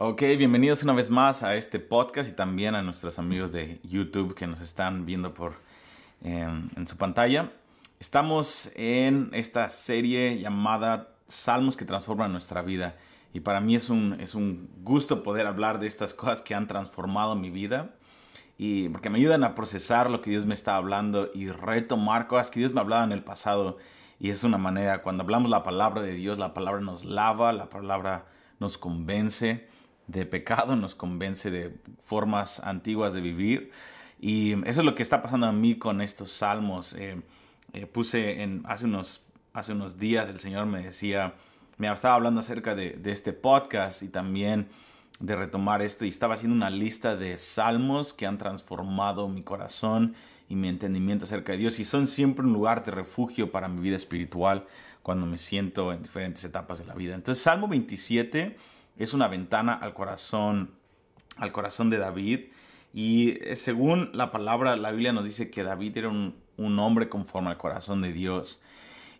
Ok, bienvenidos una vez más a este podcast y también a nuestros amigos de YouTube que nos están viendo por en, en su pantalla. Estamos en esta serie llamada Salmos que transforman nuestra vida. Y para mí es un, es un gusto poder hablar de estas cosas que han transformado mi vida. Y porque me ayudan a procesar lo que Dios me está hablando y retomar cosas que Dios me ha hablado en el pasado. Y es una manera, cuando hablamos la palabra de Dios, la palabra nos lava, la palabra nos convence de pecado, nos convence de formas antiguas de vivir. Y eso es lo que está pasando a mí con estos salmos. Eh, eh, puse en, hace, unos, hace unos días, el Señor me decía, me estaba hablando acerca de, de este podcast y también de retomar esto y estaba haciendo una lista de salmos que han transformado mi corazón y mi entendimiento acerca de Dios y son siempre un lugar de refugio para mi vida espiritual cuando me siento en diferentes etapas de la vida. Entonces, Salmo 27 es una ventana al corazón, al corazón de David. Y eh, según la palabra, la Biblia nos dice que David era un, hombre conforme al corazón de Dios.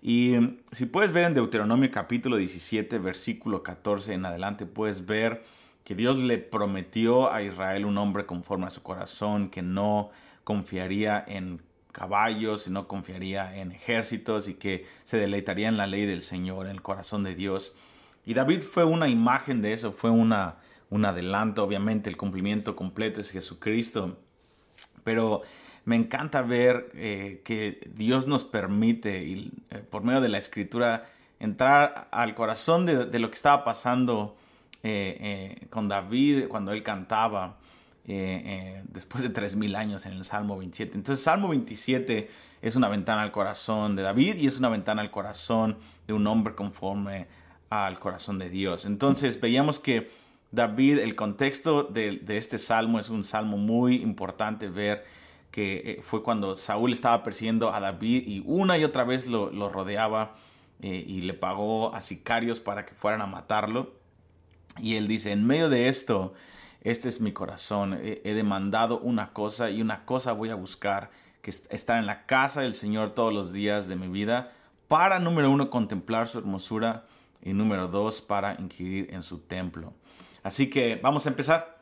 Y mm, si puedes ver en Deuteronomio capítulo 17, versículo 14 en adelante, puedes ver que Dios le prometió a Israel un hombre conforme a su corazón, que no confiaría en caballos y no confiaría en ejércitos y que se deleitaría en la ley del Señor, en el corazón de Dios. Y David fue una imagen de eso, fue una, un adelanto, obviamente el cumplimiento completo es Jesucristo. Pero me encanta ver eh, que Dios nos permite, y, eh, por medio de la escritura, entrar al corazón de, lo que estaba pasando eh, con David cuando él cantaba después de 3.000 años en el Salmo 27. Entonces, Salmo 27 es una ventana al corazón de David y es una ventana al corazón de un hombre conforme al corazón de Dios. Entonces veíamos que David, el contexto de, este salmo es un salmo muy importante ver que eh, fue cuando Saúl estaba persiguiendo a David y una y otra vez lo, rodeaba eh, y le pagó a sicarios para que fueran a matarlo. Y él dice, en medio de esto, este es mi corazón, he, he demandado una cosa y una cosa voy a buscar, que estar en la casa del Señor todos los días de mi vida, para, número uno, contemplar su hermosura y número dos, para inquirir en su templo. Así que vamos a empezar.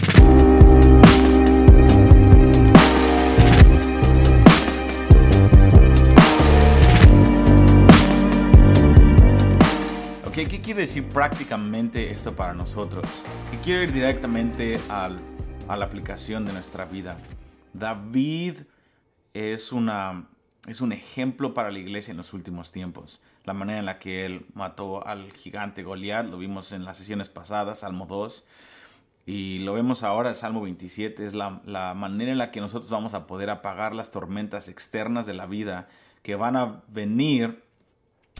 Ok, ¿qué quiere decir prácticamente esto para nosotros? Y quiero ir directamente a la aplicación de nuestra vida. David es, una, es un ejemplo para la iglesia en los últimos tiempos la manera en la que él mató al gigante Goliat, lo vimos en las sesiones pasadas, Salmo 2, y lo vemos ahora, Salmo 27, es la, manera en la que nosotros vamos a poder apagar las tormentas externas de la vida que van a venir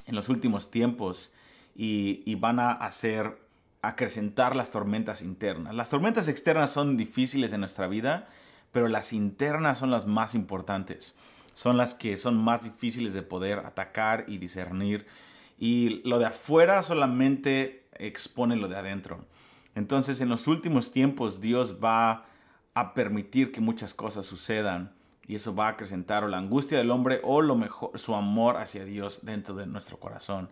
en los últimos tiempos y, y van a hacer acrecentar las tormentas internas. Las tormentas externas son difíciles en nuestra vida, pero las internas son las más importantes son las que son más difíciles de poder atacar y discernir. Y lo de afuera solamente expone lo de adentro. Entonces en los últimos tiempos Dios va a permitir que muchas cosas sucedan y eso va a acrecentar la angustia del hombre o lo mejor su amor hacia Dios dentro de nuestro corazón.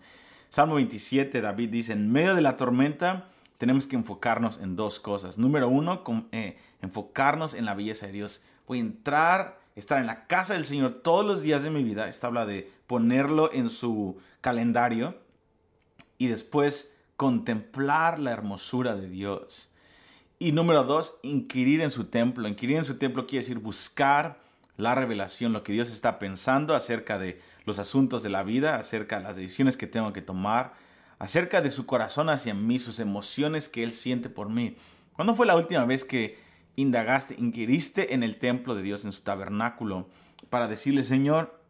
Salmo 27, David dice, en medio de la tormenta tenemos que enfocarnos en dos cosas. Número uno, eh, enfocarnos en la belleza de Dios. Voy a entrar estar en la casa del Señor todos los días de mi vida. Esta habla de ponerlo en su calendario y después contemplar la hermosura de Dios. Y número dos, inquirir en su templo. Inquirir en su templo quiere decir buscar la revelación, lo que Dios está pensando acerca de los asuntos de la vida, acerca de las decisiones que tengo que tomar, acerca de su corazón hacia mí, sus emociones que Él siente por mí. ¿Cuándo fue la última vez que indagaste, inquiriste en el templo de Dios, en su tabernáculo, para decirle, Señor,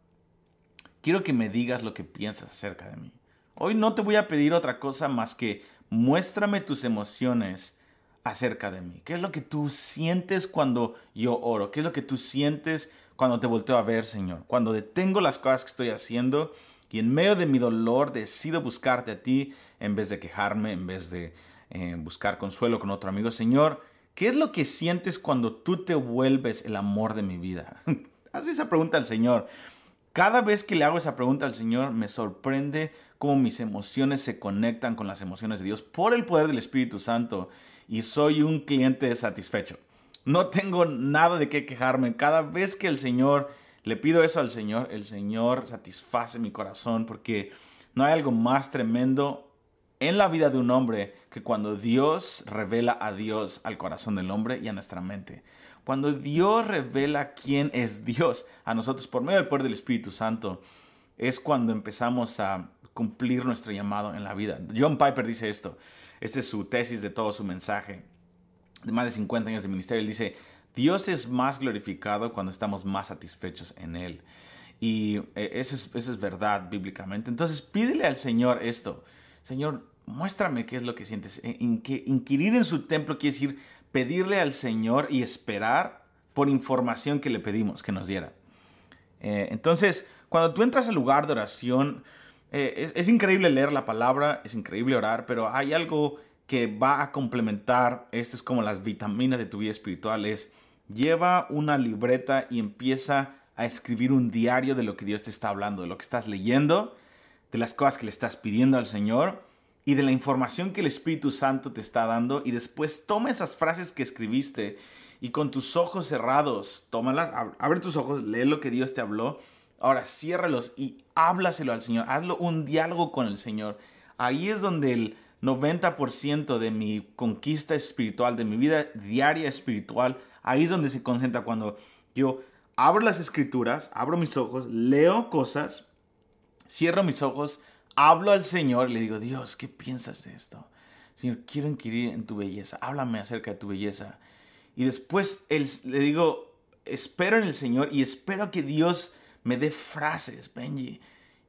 quiero que me digas lo que piensas acerca de mí. Hoy no te voy a pedir otra cosa más que muéstrame tus emociones acerca de mí. ¿Qué es lo que tú sientes cuando yo oro? ¿Qué es lo que tú sientes cuando te volteo a ver, Señor? Cuando detengo las cosas que estoy haciendo y en medio de mi dolor decido buscarte a ti en vez de quejarme, en vez de eh, buscar consuelo con otro amigo. Señor, ¿Qué es lo que sientes cuando tú te vuelves el amor de mi vida? Haz esa pregunta al Señor. Cada vez que le hago esa pregunta al Señor, me sorprende cómo mis emociones se conectan con las emociones de Dios por el poder del Espíritu Santo y soy un cliente satisfecho. No tengo nada de qué quejarme. Cada vez que el Señor, le pido eso al Señor, el Señor satisface mi corazón porque no hay algo más tremendo en la vida de un hombre que cuando Dios revela a Dios al corazón del hombre y a nuestra mente. Cuando Dios revela quién es Dios a nosotros por medio del poder del Espíritu Santo, es cuando empezamos a cumplir nuestro llamado en la vida. John Piper dice esto, esta es su tesis de todo su mensaje, de más de 50 años de ministerio. Él dice, Dios es más glorificado cuando estamos más satisfechos en Él. Y eh, eso es, eso es verdad bíblicamente. Entonces pídele al Señor esto. Señor, muéstrame qué es lo que sientes. Eh, inquirir en su templo quiere decir pedirle al Señor y esperar por información que le pedimos que nos diera. Eh, entonces, cuando tú entras al lugar de oración, es, es, increíble leer la palabra, es increíble orar, pero hay algo que va a complementar, esto es como las vitaminas de tu vida espiritual, es lleva una libreta y empieza a escribir un diario de lo que Dios te está hablando, de lo que estás leyendo, de las cosas que le estás pidiendo al Señor y de la información que el Espíritu Santo te está dando y después toma esas frases que escribiste y con tus ojos cerrados, tómalas, abre tus ojos, lee lo que Dios te habló, ahora ciérralos y háblaselo al Señor, hazlo un diálogo con el Señor. Ahí es donde el 90% de mi conquista espiritual, de mi vida diaria espiritual, ahí es donde se concentra cuando yo abro las escrituras, abro mis ojos, leo cosas, cierro mis ojos, hablo al Señor y le digo, Dios, ¿qué piensas de esto? Señor, quiero inquirir en tu belleza, háblame acerca de tu belleza. Y después le digo, espero en el Señor y espero que Dios me dé frases, Benji.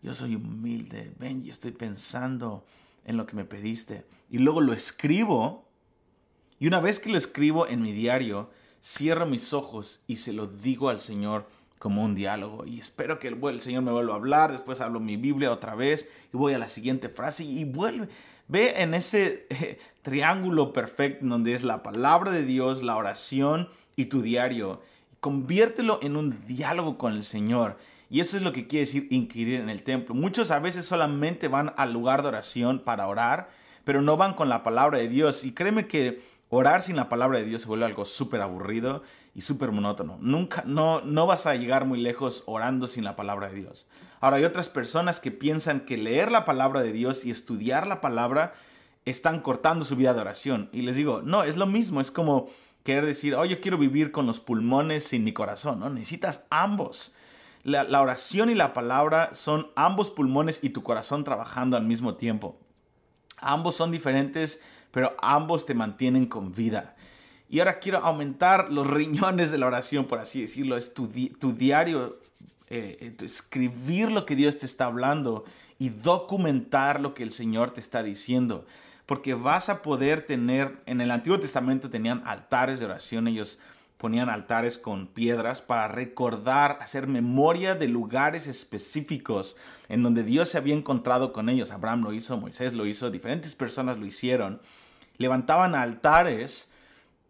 Yo soy humilde, Benji, estoy pensando en lo que me pediste. Y luego lo escribo. Y una vez que lo escribo en mi diario, cierro mis ojos y se lo digo al Señor como un diálogo. Y espero que el, Señor me vuelva a hablar. Después hablo mi Biblia otra vez y voy a la siguiente frase y vuelve. Ve en ese eh, triángulo perfecto donde es la palabra de Dios, la oración y tu diario. Conviértelo en un diálogo con el Señor. Y eso es lo que quiere decir inquirir en el templo. Muchos a veces solamente van al lugar de oración para orar, pero no van con la palabra de Dios. Y créeme que orar sin la palabra de Dios se vuelve algo súper aburrido y súper monótono. Nunca, no, no vas a llegar muy lejos orando sin la palabra de Dios. Ahora, hay otras personas que piensan que leer la palabra de Dios y estudiar la palabra están cortando su vida de oración. Y les digo, no, es lo mismo, es como querer decir, oh, yo quiero vivir con los pulmones sin mi corazón, ¿no? Necesitas ambos. La, oración y la palabra son ambos pulmones y tu corazón trabajando al mismo tiempo. Ambos son diferentes, pero ambos te mantienen con vida. Y ahora quiero aumentar los riñones de la oración, por así decirlo. Es tu, diario, eh, eh, escribir lo que Dios te está hablando y documentar lo que el Señor te está diciendo. Porque vas a poder tener, en el Antiguo Testamento tenían altares de oración, ellos ponían altares con piedras para recordar, hacer memoria de lugares específicos en donde Dios se había encontrado con ellos. Abraham lo hizo, Moisés lo hizo, diferentes personas lo hicieron. Levantaban altares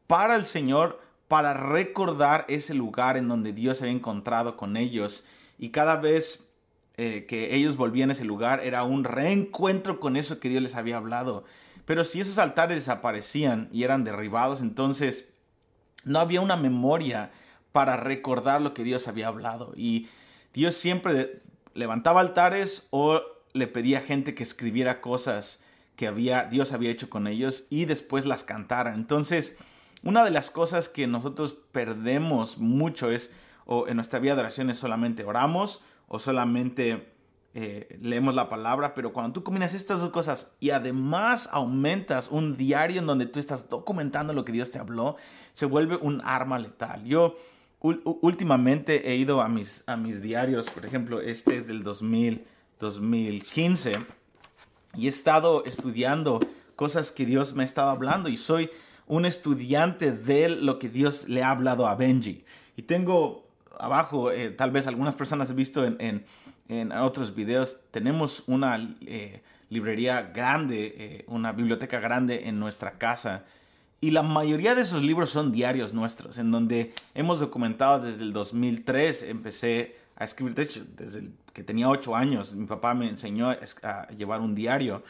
para el Señor para recordar ese lugar en donde Dios se había encontrado con ellos. Y cada vez eh, que ellos volvían a ese lugar era un reencuentro con eso que Dios les había hablado. Pero si esos altares desaparecían y eran derribados, entonces no había una memoria para recordar lo que Dios había hablado. Y Dios siempre levantaba altares o le pedía a gente que escribiera cosas que había, Dios había hecho con ellos y después las cantara. Entonces, una de las cosas que nosotros perdemos mucho es, o en nuestra vida de oración es solamente oramos o solamente eh, leemos la palabra, pero cuando tú combinas estas dos cosas y además aumentas un diario en donde tú estás documentando lo que Dios te habló, se vuelve un arma letal. Yo últimamente he ido a mis, a mis diarios, por ejemplo, este es del 2000, 2015, y he estado estudiando cosas que Dios me ha estado hablando y soy un estudiante de lo que Dios le ha hablado a Benji. Y tengo abajo, eh, tal vez algunas personas han visto en en otros videos, tenemos una eh, librería grande, eh, una biblioteca grande en nuestra casa. Y la mayoría de esos libros son diarios nuestros, en donde hemos documentado desde el 2003, empecé a escribir. De hecho, desde que tenía ocho años, mi papá me enseñó a, llevar un diario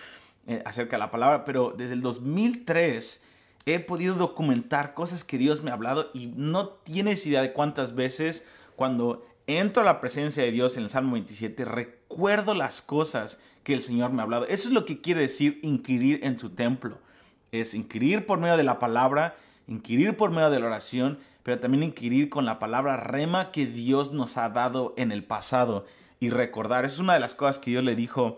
eh, acerca de la palabra, pero desde el 2003 he podido documentar cosas que Dios me ha hablado y no tienes idea de cuántas veces cuando entro a la presencia de Dios en el Salmo 27, recuerdo las cosas que el Señor me ha hablado. Eso es lo que quiere decir inquirir en su templo. Es inquirir por medio de la palabra, inquirir por medio de la oración, pero también inquirir con la palabra rema que Dios nos ha dado en el pasado y recordar. Esa es una de las cosas que Dios le dijo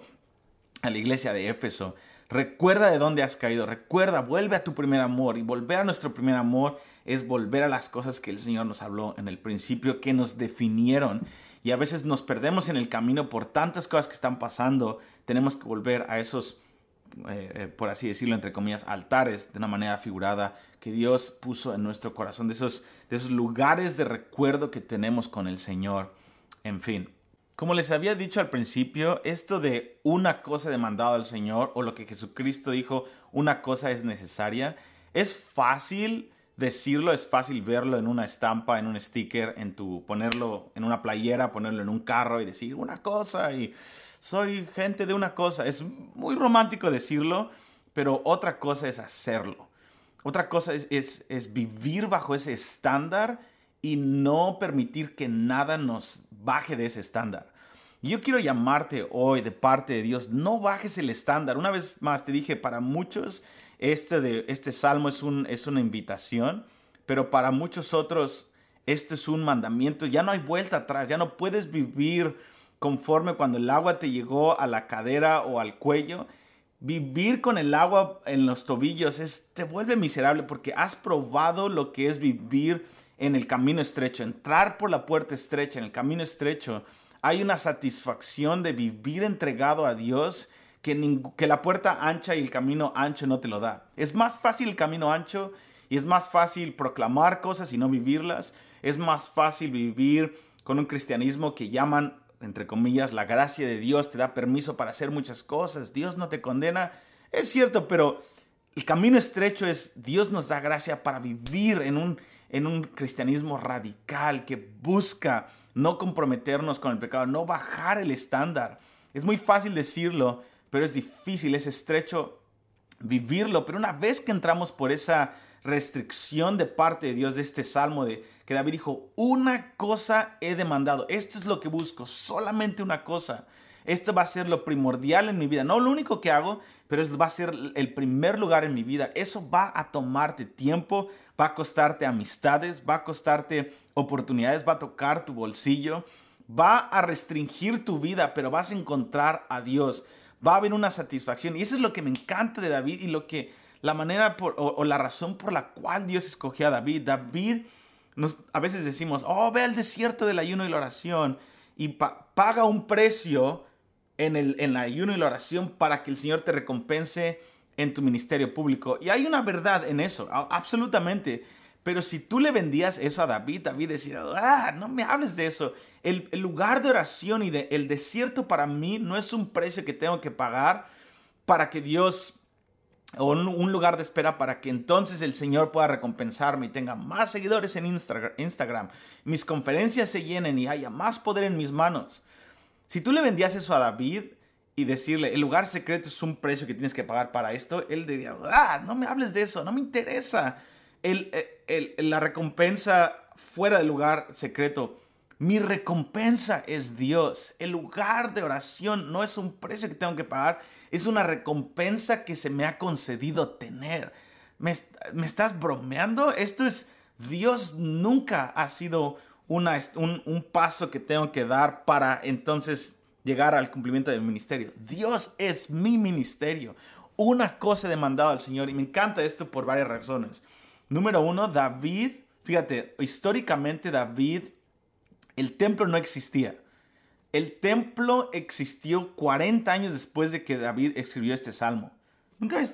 a la iglesia de Éfeso. Recuerda de dónde has caído, recuerda, vuelve a tu primer amor y volver a nuestro primer amor es volver a las cosas que el Señor nos habló en el principio, que nos definieron y a veces nos perdemos en el camino por tantas cosas que están pasando, tenemos que volver a esos, eh, eh, por así decirlo, entre comillas, altares de una manera figurada que Dios puso en nuestro corazón, de esos, de esos lugares de recuerdo que tenemos con el Señor, en fin. Como les había dicho al principio, esto de una cosa demandada al Señor o lo que Jesucristo dijo, una cosa es necesaria, es fácil decirlo, es fácil verlo en una estampa, en un sticker, en tu ponerlo en una playera, ponerlo en un carro y decir una cosa y soy gente de una cosa. Es muy romántico decirlo, pero otra cosa es hacerlo. Otra cosa es, es, es vivir bajo ese estándar y no permitir que nada nos baje de ese estándar. yo quiero llamarte hoy de parte de Dios, no bajes el estándar. Una vez más te dije, para muchos este, de, este salmo es, un, es una invitación, pero para muchos otros esto es un mandamiento. Ya no hay vuelta atrás, ya no puedes vivir conforme cuando el agua te llegó a la cadera o al cuello. Vivir con el agua en los tobillos es, te vuelve miserable porque has probado lo que es vivir en el camino estrecho, entrar por la puerta estrecha, en el camino estrecho, hay una satisfacción de vivir entregado a Dios que, que la puerta ancha y el camino ancho no te lo da. Es más fácil el camino ancho y es más fácil proclamar cosas y no vivirlas. Es más fácil vivir con un cristianismo que llaman, entre comillas, la gracia de Dios te da permiso para hacer muchas cosas. Dios no te condena. Es cierto, pero el camino estrecho es Dios nos da gracia para vivir en un en un cristianismo radical que busca no comprometernos con el pecado, no bajar el estándar. Es muy fácil decirlo, pero es difícil, es estrecho vivirlo. Pero una vez que entramos por esa restricción de parte de Dios de este salmo de que David dijo, una cosa he demandado, esto es lo que busco, solamente una cosa. Esto va a ser lo primordial en mi vida. No lo único que hago, pero va a ser el primer lugar en mi vida. Eso va a tomarte tiempo, va a costarte amistades, va a costarte oportunidades, va a tocar tu bolsillo, va a restringir tu vida, pero vas a encontrar a Dios. Va a haber una satisfacción. Y eso es lo que me encanta de David y lo que la manera o, la razón por la cual Dios escogió a David. David, nos, a veces decimos, oh, ve al desierto del ayuno y la oración y paga un precio en el, en ayuno y la oración para que el Señor te recompense en tu ministerio público. Y hay una verdad en eso, absolutamente. Pero si tú le vendías eso a David, David decía, ah, no me hables de eso. El, lugar de oración y de, el desierto para mí no es un precio que tengo que pagar para que Dios, o un, lugar de espera para que entonces el Señor pueda recompensarme y tenga más seguidores en Instagram, mis conferencias se llenen y haya más poder en mis manos. Si tú le vendías eso a David y decirle, el lugar secreto es un precio que tienes que pagar para esto, él diría, ah, no me hables de eso, no me interesa. la recompensa fuera del lugar secreto. Mi recompensa es Dios. El lugar de oración no es un precio que tengo que pagar, es una recompensa que se me ha concedido tener. ¿Me, estás bromeando? Esto es, Dios nunca ha sido un, paso que tengo que dar para entonces llegar al cumplimiento del ministerio. Dios es mi ministerio. Una cosa he demandado al Señor y me encanta esto por varias razones. Número uno, David, fíjate, históricamente David, el templo no existía. El templo existió 40 años después de que David escribió este salmo.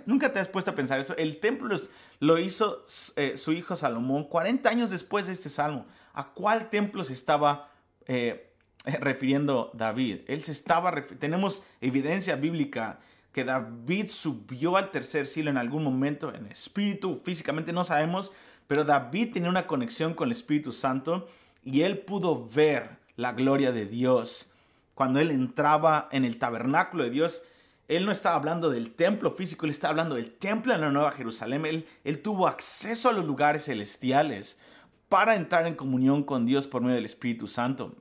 ¿Nunca, te has puesto a pensar eso? El templo lo hizo eh, su hijo Salomón 40 años después de este salmo. ¿A cuál templo se estaba eh, refiriendo David? Él se estaba tenemos evidencia bíblica que David subió al tercer cielo en algún momento en espíritu, físicamente no sabemos, pero David tenía una conexión con el Espíritu Santo y él pudo ver la gloria de Dios. Cuando él entraba en el tabernáculo de Dios, él no estaba hablando del templo físico, él estaba hablando del templo en la Nueva Jerusalén. Él, él tuvo acceso a los lugares celestiales para entrar en comunión con Dios por medio del Espíritu Santo.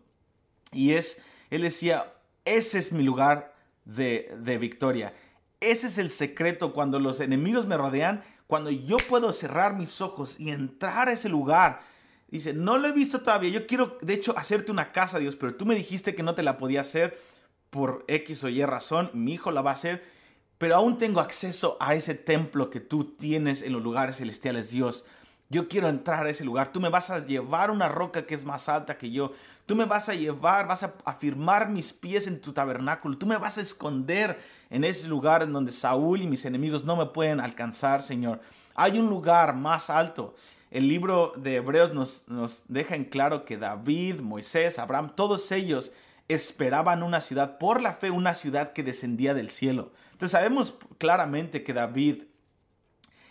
Y es, él decía, ese es mi lugar de, de victoria. Ese es el secreto cuando los enemigos me rodean, cuando yo puedo cerrar mis ojos y entrar a ese lugar. Dice, no lo he visto todavía. Yo quiero, de hecho, hacerte una casa, Dios, pero tú me dijiste que no te la podía hacer por X o Y razón. Mi hijo la va a hacer, pero aún tengo acceso a ese templo que tú tienes en los lugares celestiales, Dios. Yo quiero entrar a ese lugar. Tú me vas a llevar una roca que es más alta que yo. Tú me vas a llevar, vas a afirmar mis pies en tu tabernáculo. Tú me vas a esconder en ese lugar en donde Saúl y mis enemigos no me pueden alcanzar, Señor. Hay un lugar más alto. El libro de Hebreos nos, nos deja en claro que David, Moisés, Abraham, todos ellos esperaban una ciudad, por la fe, una ciudad que descendía del cielo. Entonces sabemos claramente que David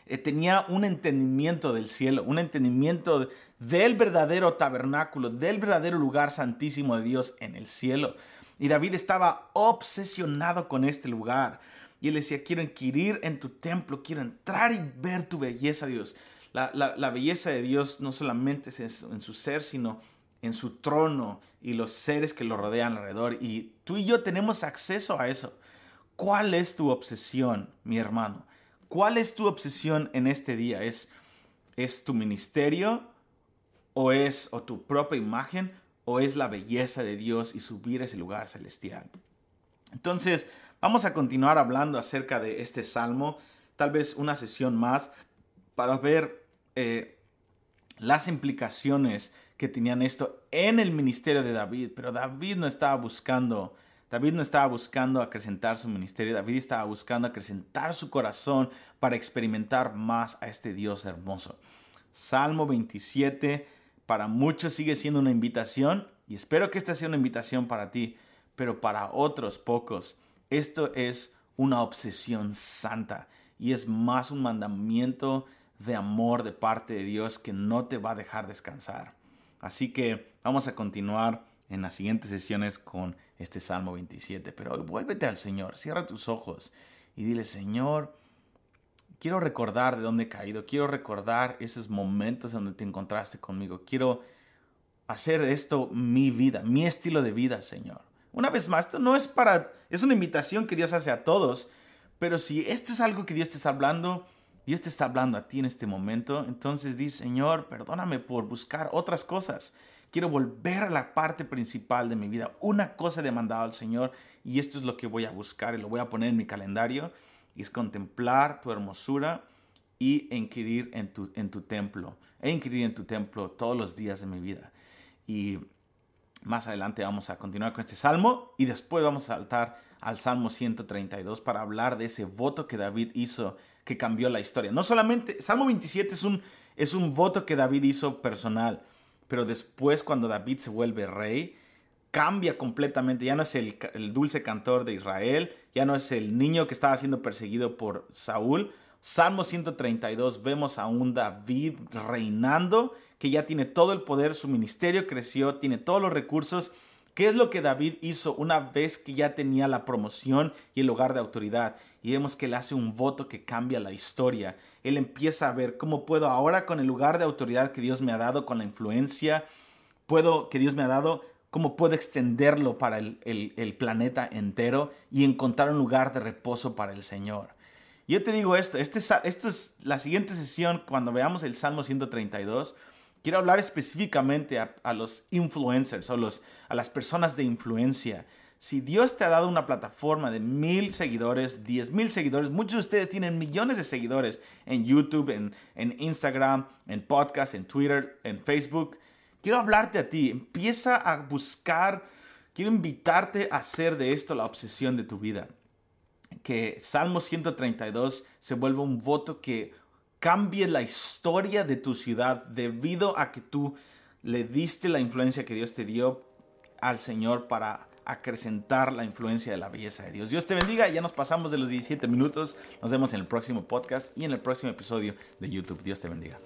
eh, tenía un entendimiento del cielo, un entendimiento del verdadero tabernáculo, del verdadero lugar santísimo de Dios en el cielo. Y David estaba obsesionado con este lugar. Y él decía, quiero inquirir en tu templo, quiero entrar y ver tu belleza, Dios. La, belleza de Dios no solamente es en su ser, sino en su trono y los seres que lo rodean alrededor. Y tú y yo tenemos acceso a eso. ¿Cuál es tu obsesión, mi hermano? ¿Cuál es tu obsesión en este día? ¿Es, es tu ministerio o es o tu propia imagen o es la belleza de Dios y subir a ese lugar celestial? Entonces, vamos a continuar hablando acerca de este salmo, tal vez una sesión más, para ver eh, las implicaciones que tenían esto en el ministerio de David. Pero David no estaba buscando David no estaba buscando acrecentar su ministerio, David estaba buscando acrecentar su corazón para experimentar más a este Dios hermoso. Salmo 27 para muchos sigue siendo una invitación y espero que esta sea una invitación para ti, pero para otros pocos esto es una obsesión santa y es más un mandamiento de amor de parte de Dios que no te va a dejar descansar. Así que vamos a continuar en las siguientes sesiones con este Salmo 27. Pero vuélvete al Señor, cierra tus ojos y dile, Señor, quiero recordar de dónde he caído, quiero recordar esos momentos donde te encontraste conmigo, quiero hacer esto mi vida, mi estilo de vida, Señor. Una vez más, esto no es para, es una invitación que Dios hace a todos, pero si esto es algo que Dios te está hablando, Dios te está hablando a ti en este momento, entonces di, Señor, perdóname por buscar otras cosas. Quiero volver a la parte principal de mi vida. Una cosa he demandado al Señor y esto es lo que voy a buscar y lo voy a poner en mi calendario. Es contemplar tu hermosura y inquirir en tu, en tu templo. E inquirir en tu templo todos los días de mi vida. Y más adelante vamos a continuar con este salmo y después vamos a saltar al Salmo 132 para hablar de ese voto que David hizo que cambió la historia. No solamente, Salmo 27 es un, es un voto que David hizo personal, pero después cuando David se vuelve rey, cambia completamente. Ya no es el, dulce cantor de Israel, ya no es el niño que estaba siendo perseguido por Saúl. Salmo 132 vemos a un David reinando, que ya tiene todo el poder, su ministerio creció, tiene todos los recursos ¿Qué es lo que David hizo una vez que ya tenía la promoción y el lugar de autoridad? Y vemos que él hace un voto que cambia la historia. Él empieza a ver cómo puedo ahora con el lugar de autoridad que Dios me ha dado, con la influencia, puedo que Dios me ha dado, cómo puedo extenderlo para el, planeta entero y encontrar un lugar de reposo para el Señor. Yo te digo esto, este, esta es la siguiente sesión cuando veamos el Salmo 132 Quiero hablar específicamente a, los influencers o los, a las personas de influencia. Si Dios te ha dado una plataforma de mil seguidores, diez mil seguidores, muchos de ustedes tienen millones de seguidores en YouTube, en, en Instagram, en podcast, en Twitter, en Facebook. Quiero hablarte a ti. Empieza a buscar, quiero invitarte a hacer de esto la obsesión de tu vida. Que Salmo 132 se vuelva un voto que cambie la historia de tu ciudad debido a que tú le diste la influencia que Dios te dio al Señor para acrecentar la influencia de la belleza de Dios. Dios te bendiga, ya nos pasamos de los 17 minutos, nos vemos en el próximo podcast y en el próximo episodio de YouTube. Dios te bendiga.